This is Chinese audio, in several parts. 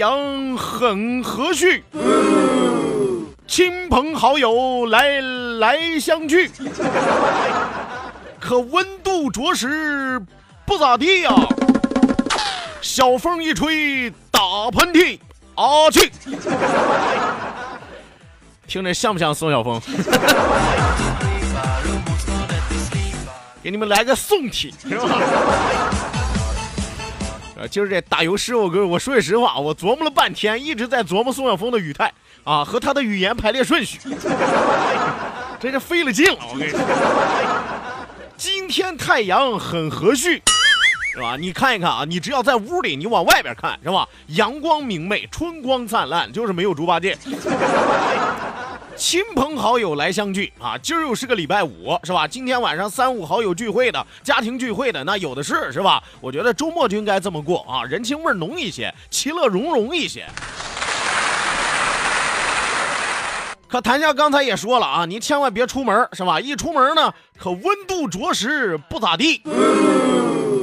阳很和煦，亲朋好友来来相聚，可温度着实不咋地呀、小风一吹，打喷嚏，啊去！听着像不像宋晓峰？给你们来个宋体，是吧？呃，今儿这打油诗，我跟我说句实话，我琢磨了半天，一直在琢磨宋晓峰的语态啊和他的语言排列顺序，真是费了劲了。我跟你说，今天太阳很和煦，是吧？你看一看啊，你只要在屋里，你往外边看，是吧？阳光明媚，春光灿烂，就是没有猪八戒。亲朋好友来相聚啊！今儿又是个礼拜五，是吧？今天晚上三五好友聚会的，家庭聚会的，那有的是，是吧？我觉得周末就应该这么过啊，人情味浓一些，其乐融融一些。可谭笑刚才也说了啊，您千万别出门，是吧？一出门呢，可温度着实不咋地。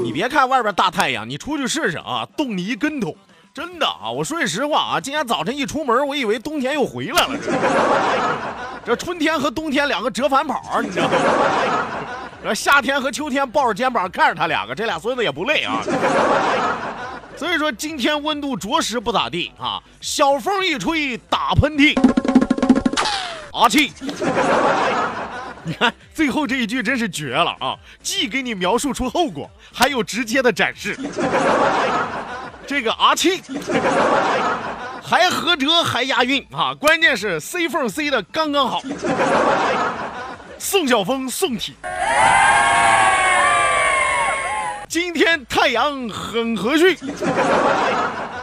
你别看外边大太阳，你出去试试啊，冻你一跟头。真的啊，我说句实话啊，今天早晨一出门，我以为冬天又回来了。这 春天和冬天两个折返跑，你知道吗？这夏天和秋天抱着肩膀看着他两个，这俩孙子也不累啊。所以说今天温度着实不咋地啊，小风一吹打喷嚏，阿气。你看最后这一句真是绝了啊！既给你描述出后果，还有直接的展示。这个啊气，还合辙还押韵啊！关键是 C 缝 C 的刚刚好。宋晓峰宋体，今天太阳很和煦，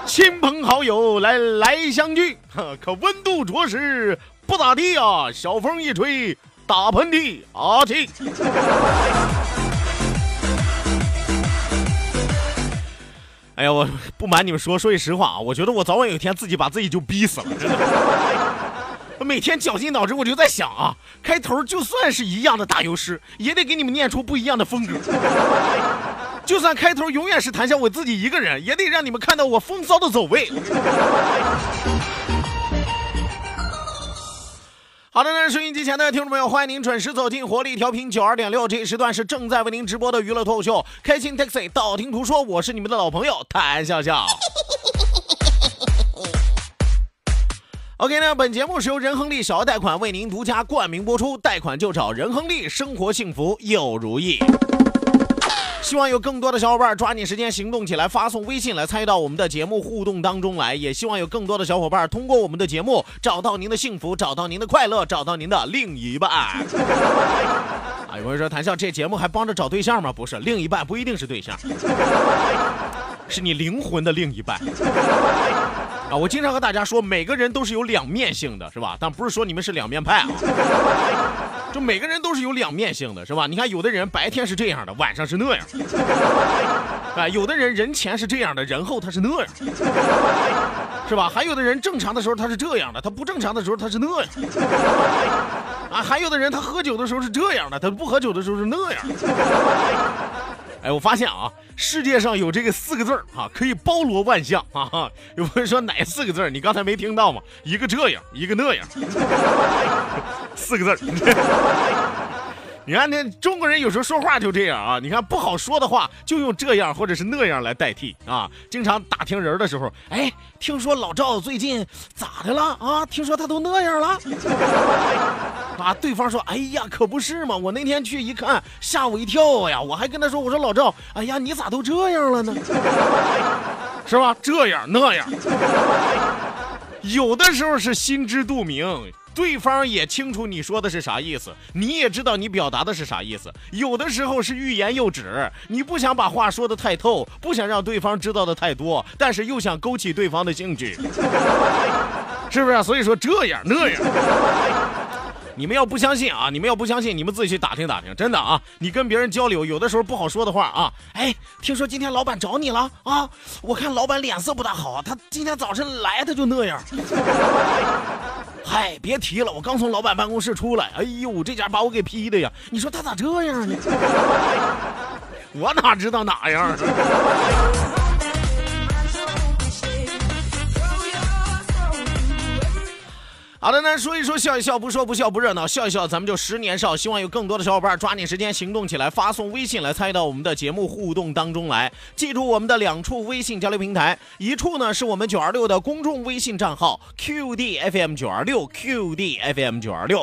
亲朋好友来来相聚，可温度着实不咋地啊！小风一吹，打喷嚏啊气。哎呀，我不瞒你们说，说句实话啊，我觉得我早晚有一天自己把自己就逼死了，我每天绞尽脑汁，我就在想啊，开头就算是一样的打油诗，也得给你们念出不一样的风格。就算开头永远是谈笑我自己一个人，也得让你们看到我风骚的走位。好的那，收音机前的听众朋友，欢迎您准时走进活力调频九二点六，这一时段是正在为您直播的娱乐脱口秀《开心 Taxi》，道听途说，我是你们的老朋友谭笑笑。OK 那，本节目是由仁亨利小额贷款为您独家冠名播出，贷款就找仁亨利，生活幸福又如意。希望有更多的小伙伴抓紧时间行动起来，发送微信来参与到我们的节目互动当中来。也希望有更多的小伙伴通过我们的节目找到您的幸福，找到您的快乐，找到您的另一半。啊，有人说谭笑这节目还帮着找对象吗？不是，另一半不一定是对象，是你灵魂的另一半。啊，我经常和大家说，每个人都是有两面性的，是吧？但不是说你们是两面派啊。就每个人都是有两面性的，是吧？你看，有的人白天是这样的，晚上是那样。哎，有的人人前是这样的，人后他是那样，是吧？还有的人正常的时候他是这样的，他不正常的时候他是那样。啊，还有的人他喝酒的时候是这样的，他不喝酒的时候是那样。哎，我发现啊，世界上有这个四个字儿啊，可以包罗万象啊。有朋友说哪四个字？你刚才没听到吗？一个这样，一个那样，四个字儿。你看，那中国人有时候说话就这样啊。你看不好说的话，就用这样或者是那样来代替啊。经常打听人的时候，哎，听说老赵最近咋的了啊？听说他都那样了 啊？对方说，哎呀，可不是嘛，我那天去一看，吓我一跳呀。我还跟他说，我说老赵，哎呀，你咋都这样了呢？是吧？这样那样，有的时候是心知肚明。对方也清楚你说的是啥意思，你也知道你表达的是啥意思。有的时候是欲言又止，你不想把话说的太透，不想让对方知道的太多，但是又想勾起对方的兴趣，是不是？所以说这样那样，你们要不相信啊，你们要不相信，你们自己去打听打听，真的啊。你跟别人交流，有的时候不好说的话啊，哎，听说今天老板找你了啊？我看老板脸色不大好，他今天早晨来他就那样。嗨，别提了，我刚从老板办公室出来，哎呦，这家把我给批的呀！你说他咋这样呢？我哪知道哪样？好的呢，说一说笑一笑，不说不笑不热闹，笑一笑咱们就十年少。希望有更多的小伙伴抓紧时间行动起来，发送微信来参与到我们的节目互动当中来。记住我们的两处微信交流平台，一处呢是我们九二六的公众微信账号 QDFM 九二六 QDFM 九二六。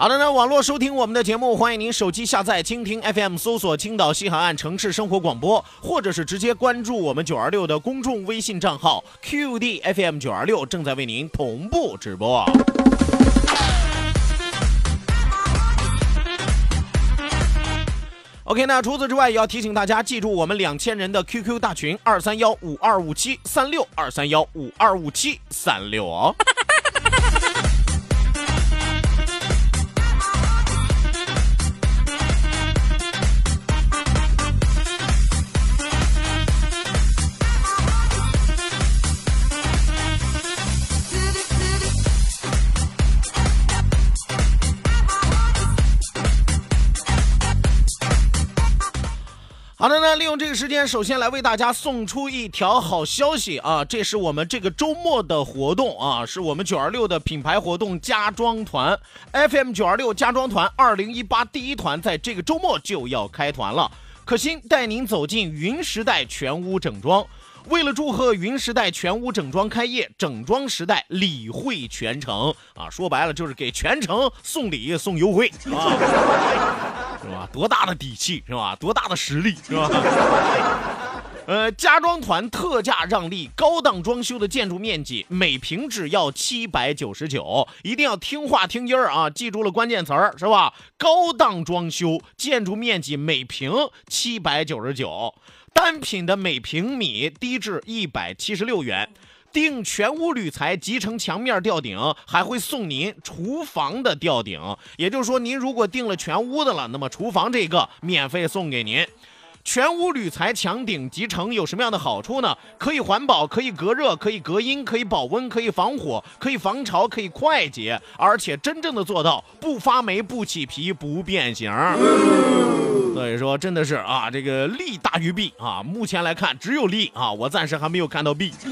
好的那，网络收听我们的节目，欢迎您手机下载蜻蜓 FM，搜索青岛西海岸城市生活广播，或者是直接关注我们九二六的公众微信账号 QDFM 九二六，正在为您同步直播。OK，那除此之外，也要提醒大家记住我们两千人的 QQ 大群二三幺五二五七三六二三幺五二五七三六哦。好的呢，利用这个时间，首先来为大家送出一条好消息啊！这是我们这个周末的活动啊，是我们九二六的品牌活动家装团 FM 九二六家装团二零一八第一团，在这个周末就要开团了。可心带您走进云时代全屋整装。为了祝贺云时代全屋整装开业，整装时代礼会全程啊，说白了就是给全程送礼送优惠啊。是吧？多大的底气是吧？多大的实力是吧？呃，家装团特价让利，高档装修的建筑面积每平只要七百九十九，一定要听话听音儿啊！记住了关键词儿是吧？高档装修建筑面积每平七百九十九，单品的每平米低至一百七十六元。定全屋铝材集成墙面吊顶，还会送您厨房的吊顶。也就是说，您如果订了全屋的了，那么厨房这个免费送给您。全屋铝材墙顶集成有什么样的好处呢？可以环保，可以隔热，可以隔音，可以保温，可以防火，可以防潮，可以快捷，而且真正的做到不发霉、不起皮、不变形。所以说，真的是啊，这个利大于弊啊。目前来看，只有利啊，我暂时还没有看到弊。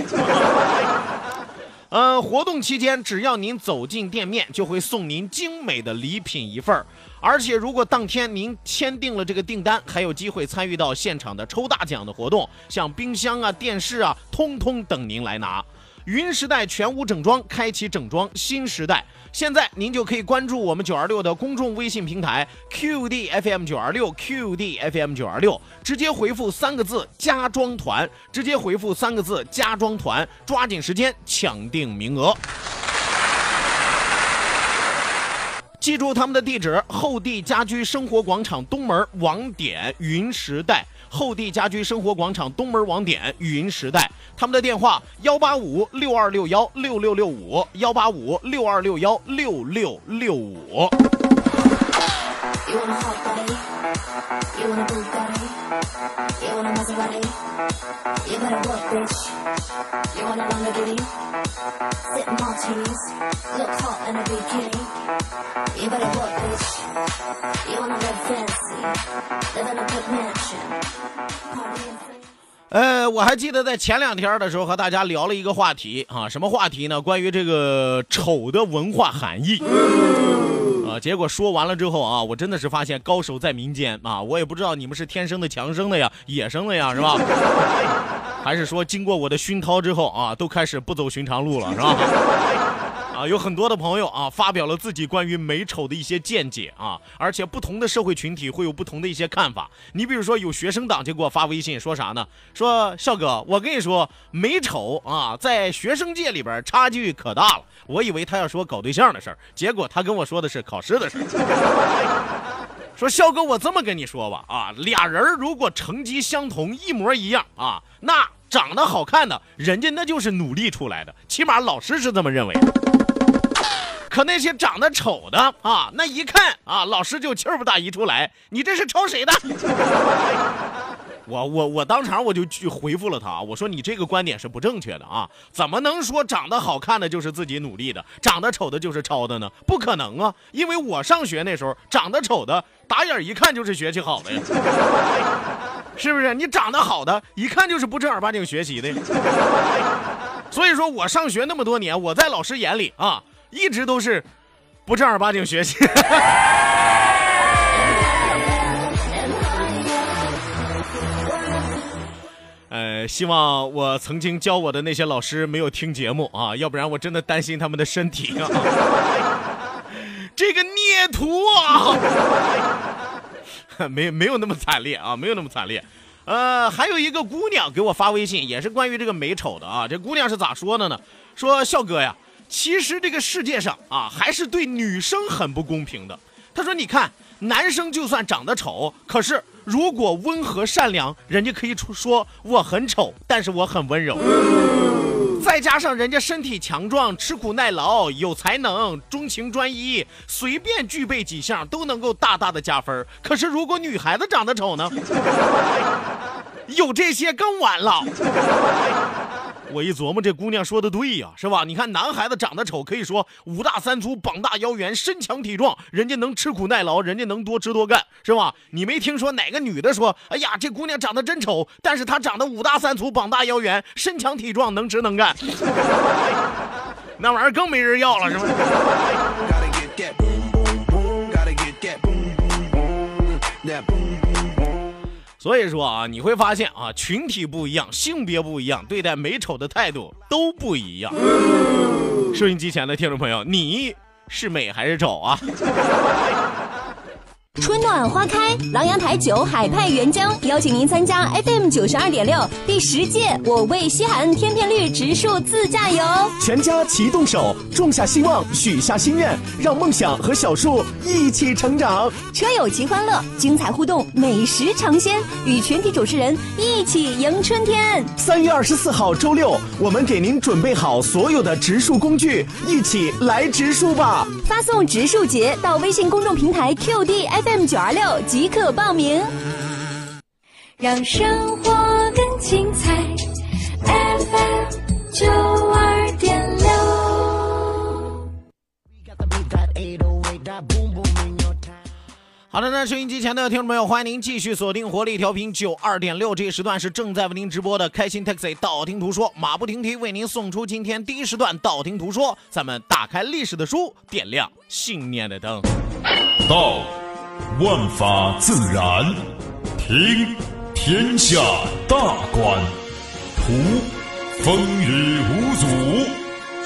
呃，活动期间，只要您走进店面，就会送您精美的礼品一份儿。而且，如果当天您签订了这个订单，还有机会参与到现场的抽大奖的活动，像冰箱啊、电视啊，通通等您来拿。云时代全屋整装，开启整装新时代。现在您就可以关注我们九二六的公众微信平台 QDFM 九二六 QDFM 九二六，直接回复三个字“家装团”，直接回复三个字“家装团”，抓紧时间抢定名额。记住他们的地址：后地家居生活广场东门网点云时代。后地家居生活广场东门网点云时代。他们的电话：幺八五六二六幺六六六五，幺八五六二六幺六六六五。You want a hot body? You want a Bugatti? You want a Maserati? You better work, bitch. You want a Lamborghini? Sip martinis, look hot in a bikini. You better work, bitch. You wanna live fancy, live in a good mansion. Party in free. 呃，我还记得在前两天的时候和大家聊了一个话题啊，什么话题呢？关于这个丑的文化含义。啊，结果说完了之后啊，我真的是发现高手在民间啊！我也不知道你们是天生的强生的呀，野生的呀，是吧？还是说经过我的熏陶之后啊，都开始不走寻常路了，是吧？啊，有很多的朋友啊，发表了自己关于美丑的一些见解啊，而且不同的社会群体会有不同的一些看法。你比如说，有学生党就给我发微信说啥呢？说笑哥，我跟你说，美丑啊，在学生界里边差距可大了。我以为他要说搞对象的事儿，结果他跟我说的是考试的事儿。说笑哥，我这么跟你说吧，啊，俩人如果成绩相同，一模一样啊，那长得好看的人家那就是努力出来的，起码老师是这么认为的。可那些长得丑的啊，那一看啊，老师就气儿不打一处来，你这是抄谁的？我我我当场我就去回复了他，我说你这个观点是不正确的啊，怎么能说长得好看的就是自己努力的，长得丑的就是抄的呢？不可能啊，因为我上学那时候长得丑的，打眼一看就是学习好的呀，是不是？你长得好的，一看就是不正儿八经学习的。所以说我上学那么多年，我在老师眼里啊，一直都是不正儿八经学习。呃，希望我曾经教我的那些老师没有听节目啊，要不然我真的担心他们的身体啊。这个孽徒啊，没没有那么惨烈啊，没有那么惨烈。呃，还有一个姑娘给我发微信，也是关于这个美丑的啊。这姑娘是咋说的呢？说笑哥呀，其实这个世界上啊，还是对女生很不公平的。他说，你看，男生就算长得丑，可是。如果温和善良，人家可以出说我很丑，但是我很温柔。再加上人家身体强壮、吃苦耐劳、有才能、钟情专一，随便具备几项都能够大大的加分。可是如果女孩子长得丑呢？有这些更完了。我一琢磨，这姑娘说的对呀，是吧？你看，男孩子长得丑，可以说五大三粗、膀大腰圆、身强体壮，人家能吃苦耐劳，人家能多吃多干，是吧？你没听说哪个女的说，哎呀，这姑娘长得真丑，但是她长得五大三粗、膀大腰圆、身强体壮，能吃能干，那玩意儿更没人要了，是吧？所以说啊，你会发现啊，群体不一样，性别不一样，对待美丑的态度都不一样。收音机前的听众朋友，你是美还是丑啊？春暖花开，琅琊台酒海派原浆邀请您参加 FM 九十二点六第十届我为西海岸天片绿植树自驾游，全家齐动手，种下希望，许下心愿，让梦想和小树一起成长。车友齐欢乐，精彩互动，美食尝鲜，与全体主持人一起迎春天。三月二十四号周六，我们给您准备好所有的植树工具，一起来植树吧！发送植树节到微信公众平台 QD FM 九二六即可报名。让生活更精彩。FM 九二点六。好的，那收音机前的听众朋友，欢迎您继续锁定活力调频九二点六，这一时段是正在为您直播的开心 Taxi 道听途说，马不停蹄为您送出今天第一时段道听途说。咱们打开历史的书，点亮信念的灯。道，万法自然；听，天下大观；图，风雨无阻；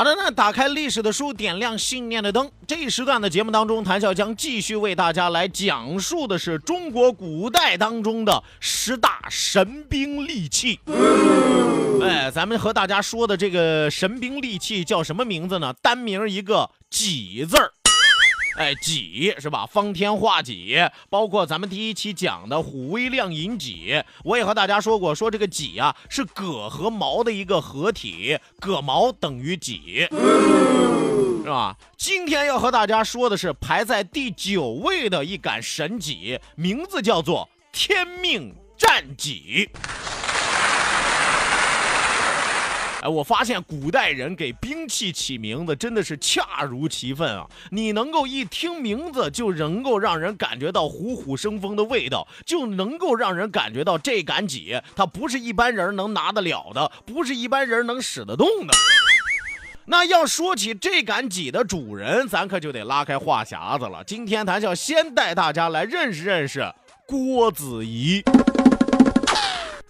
好的，那打开历史的书，点亮信念的灯。这一时段的节目当中，谭笑将继续为大家来讲述的是中国古代当中的十大神兵利器。哎，咱们和大家说的这个神兵利器叫什么名字呢？单名一个“戟”字儿。哎，戟是吧？方天画戟，包括咱们第一期讲的虎威亮银戟，我也和大家说过，说这个戟啊是戈和矛的一个合体，戈矛等于戟，是吧？今天要和大家说的是排在第九位的一杆神戟，名字叫做天命战戟。哎，我发现古代人给兵器起名字真的是恰如其分啊！你能够一听名字就能够让人感觉到虎虎生风的味道，就能够让人感觉到这杆戟它不是一般人能拿得了的，不是一般人能使得动的。那要说起这杆戟的主人，咱可就得拉开话匣子了。今天咱要先带大家来认识认识郭子仪。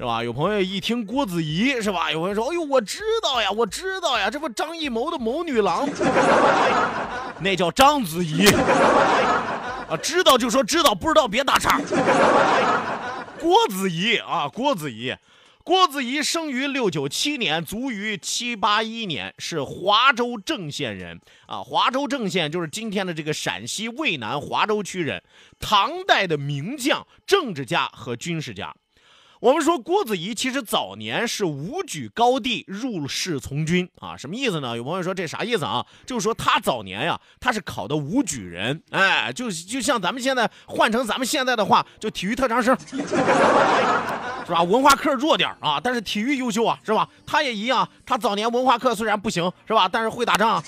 是吧？有朋友一听郭子仪是吧？有朋友说：“哎呦，我知道呀，我知道呀，这不张艺谋的谋女郎，那叫章子怡啊。”知道就说知道，不知道别打岔。郭子仪啊，郭子仪，郭子仪生于六九七年，卒于七八一年，是华州郑县人啊。华州郑县就是今天的这个陕西渭南华州区人，唐代的名将、政治家和军事家。我们说郭子仪其实早年是武举高帝，入仕从军啊，什么意思呢？有朋友说这啥意思啊？就是说他早年呀，他是考的武举人，哎，就就像咱们现在换成咱们现在的话，就体育特长生，是吧？文化课弱点啊，但是体育优秀啊，是吧？他也一样，他早年文化课虽然不行，是吧？但是会打仗，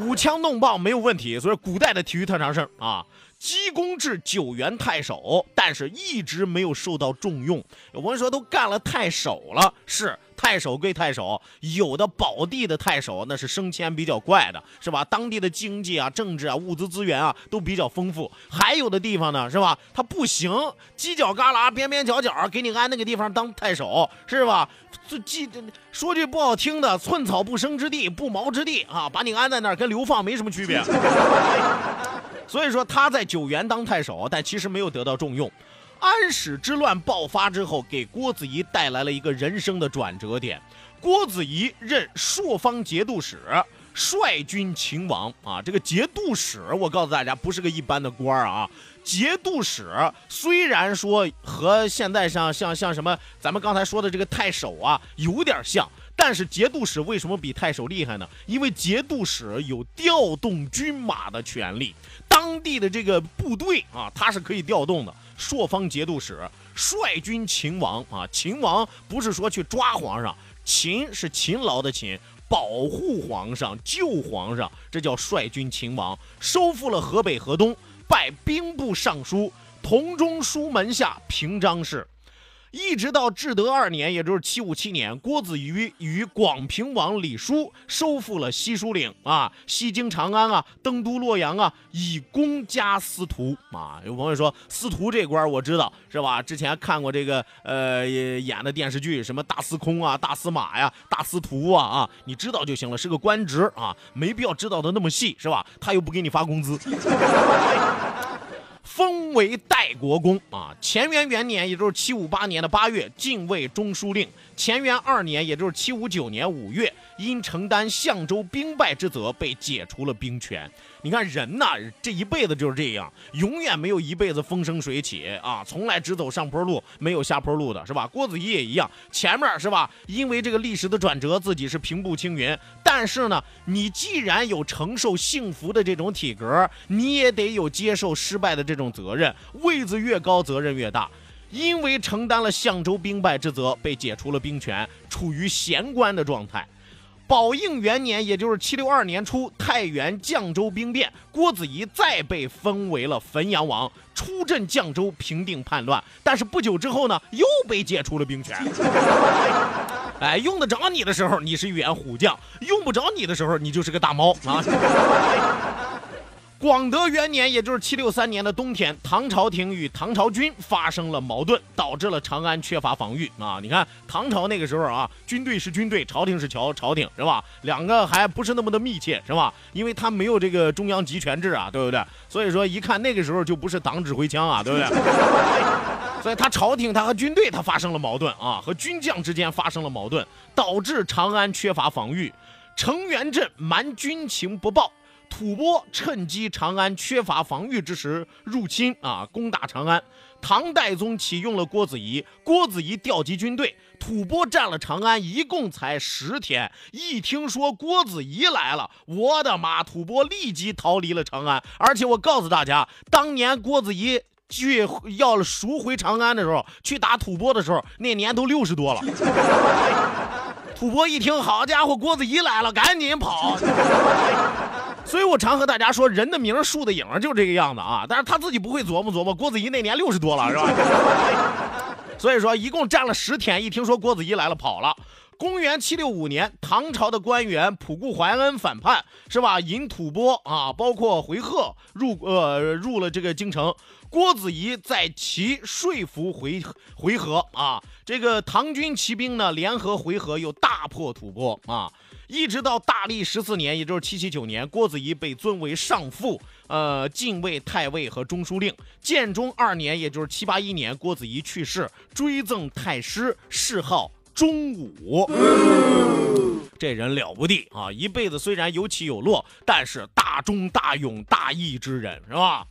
舞枪弄棒没有问题，所以古代的体育特长生啊。积功至九原太守，但是一直没有受到重用。有朋友说都干了太守了，是太守归太守，有的宝地的太守那是升迁比较快的，是吧？当地的经济啊、政治啊、物资资源啊都比较丰富。还有的地方呢，是吧？他不行，犄角旮旯、边边角角给你安那个地方当太守，是吧？这记说句不好听的，寸草不生之地，不毛之地啊，把你安在那儿跟流放没什么区别。所以说他在九原当太守，但其实没有得到重用。安史之乱爆发之后，给郭子仪带来了一个人生的转折点。郭子仪任朔方节度使，率军秦王啊。这个节度使，我告诉大家，不是个一般的官啊。节度使虽然说和现在像像像什么咱们刚才说的这个太守啊有点像，但是节度使为什么比太守厉害呢？因为节度使有调动军马的权利。当地的这个部队啊，他是可以调动的。朔方节度使率军秦王啊，秦王不是说去抓皇上，秦是勤劳的擒，保护皇上、救皇上，这叫率军秦王。收复了河北、河东，拜兵部尚书、同中书门下平章事。一直到至德二年，也就是七五七年，郭子仪与广平王李叔收复了西蜀岭啊，西京长安啊，登都洛阳啊，以功加司徒啊。有朋友说司徒这官我知道是吧？之前看过这个呃演的电视剧，什么大司空啊、大司马呀、大司徒啊啊，你知道就行了，是个官职啊，没必要知道的那么细是吧？他又不给你发工资。封为代国公啊！乾元元年，也就是七五八年的八月，进位中书令；乾元二年，也就是七五九年五月，因承担相州兵败之责，被解除了兵权。你看人呐，这一辈子就是这样，永远没有一辈子风生水起啊，从来只走上坡路，没有下坡路的，是吧？郭子仪也一样，前面是吧？因为这个历史的转折，自己是平步青云，但是呢，你既然有承受幸福的这种体格，你也得有接受失败的这种责任，位子越高，责任越大。因为承担了相州兵败之责，被解除了兵权，处于闲官的状态。宝应元年，也就是七六二年初，太原绛州兵变，郭子仪再被封为了汾阳王，出镇绛州平定叛乱。但是不久之后呢，又被解除了兵权。哎，用得着你的时候，你是一员虎将；用不着你的时候，你就是个大猫啊。广德元年，也就是七六三年的冬天，唐朝廷与唐朝军发生了矛盾，导致了长安缺乏防御啊！你看唐朝那个时候啊，军队是军队，朝廷是朝朝廷，是吧？两个还不是那么的密切，是吧？因为他没有这个中央集权制啊，对不对？所以说一看那个时候就不是党指挥枪啊，对不对？所以他朝廷他和军队他发生了矛盾啊，和军将之间发生了矛盾，导致长安缺乏防御，成元镇蛮军情不报。吐蕃趁机长安缺乏防御之时入侵啊，攻打长安。唐代宗启用了郭子仪，郭子仪调集军队，吐蕃占了长安，一共才十天。一听说郭子仪来了，我的妈！吐蕃立即逃离了长安。而且我告诉大家，当年郭子仪去要赎回长安的时候，去打吐蕃的时候，那年都六十多了。吐蕃一听，好家伙，郭子仪来了，赶紧跑。所以我常和大家说，人的名树的影就这个样子啊。但是他自己不会琢磨琢磨，郭子仪那年六十多了，是吧？所以说一共站了十天，一听说郭子仪来了，跑了。公元七六五年，唐朝的官员仆固怀恩反叛，是吧？引吐蕃啊，包括回纥入呃入了这个京城。郭子仪在其说服回回纥啊，这个唐军骑兵呢联合回纥，又大破吐蕃啊。一直到大历十四年，也就是七七九年，郭子仪被尊为上父，呃，进位太尉和中书令。建中二年，也就是七八一年，郭子仪去世，追赠太师，谥号忠武。这人了不地啊！一辈子虽然有起有落，但是大忠大勇大义之人，是吧？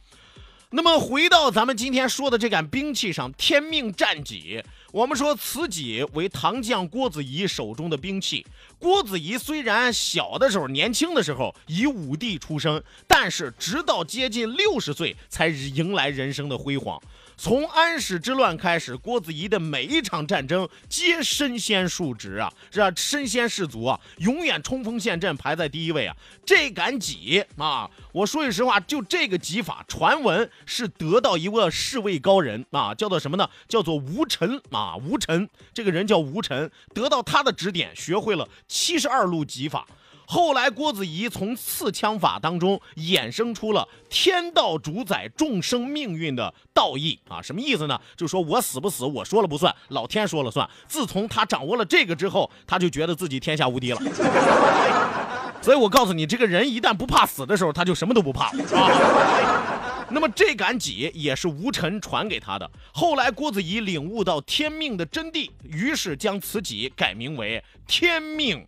那么回到咱们今天说的这杆兵器上，天命战戟。我们说此戟为唐将郭子仪手中的兵器。郭子仪虽然小的时候、年轻的时候以武帝出生，但是直到接近六十岁才迎来人生的辉煌。从安史之乱开始，郭子仪的每一场战争皆身先数职啊，是啊，身先士卒啊，永远冲锋陷阵，排在第一位啊。这杆戟啊，我说句实话，就这个戟法，传闻是得到一位侍卫高人啊，叫做什么呢？叫做吴臣啊，吴臣，这个人叫吴臣，得到他的指点，学会了七十二路戟法。后来，郭子仪从刺枪法当中衍生出了天道主宰众生命运的道义啊，什么意思呢？就说我死不死，我说了不算，老天说了算。自从他掌握了这个之后，他就觉得自己天下无敌了。所以我告诉你，这个人一旦不怕死的时候，他就什么都不怕啊。那么这杆戟也是吴臣传给他的。后来郭子仪领悟到天命的真谛，于是将此戟改名为天命。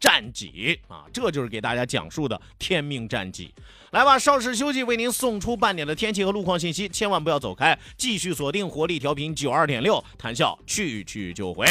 战绩啊，这就是给大家讲述的天命战绩。来吧，稍事休息，为您送出半点的天气和路况信息，千万不要走开，继续锁定活力调频九二点六，谈笑去去就回。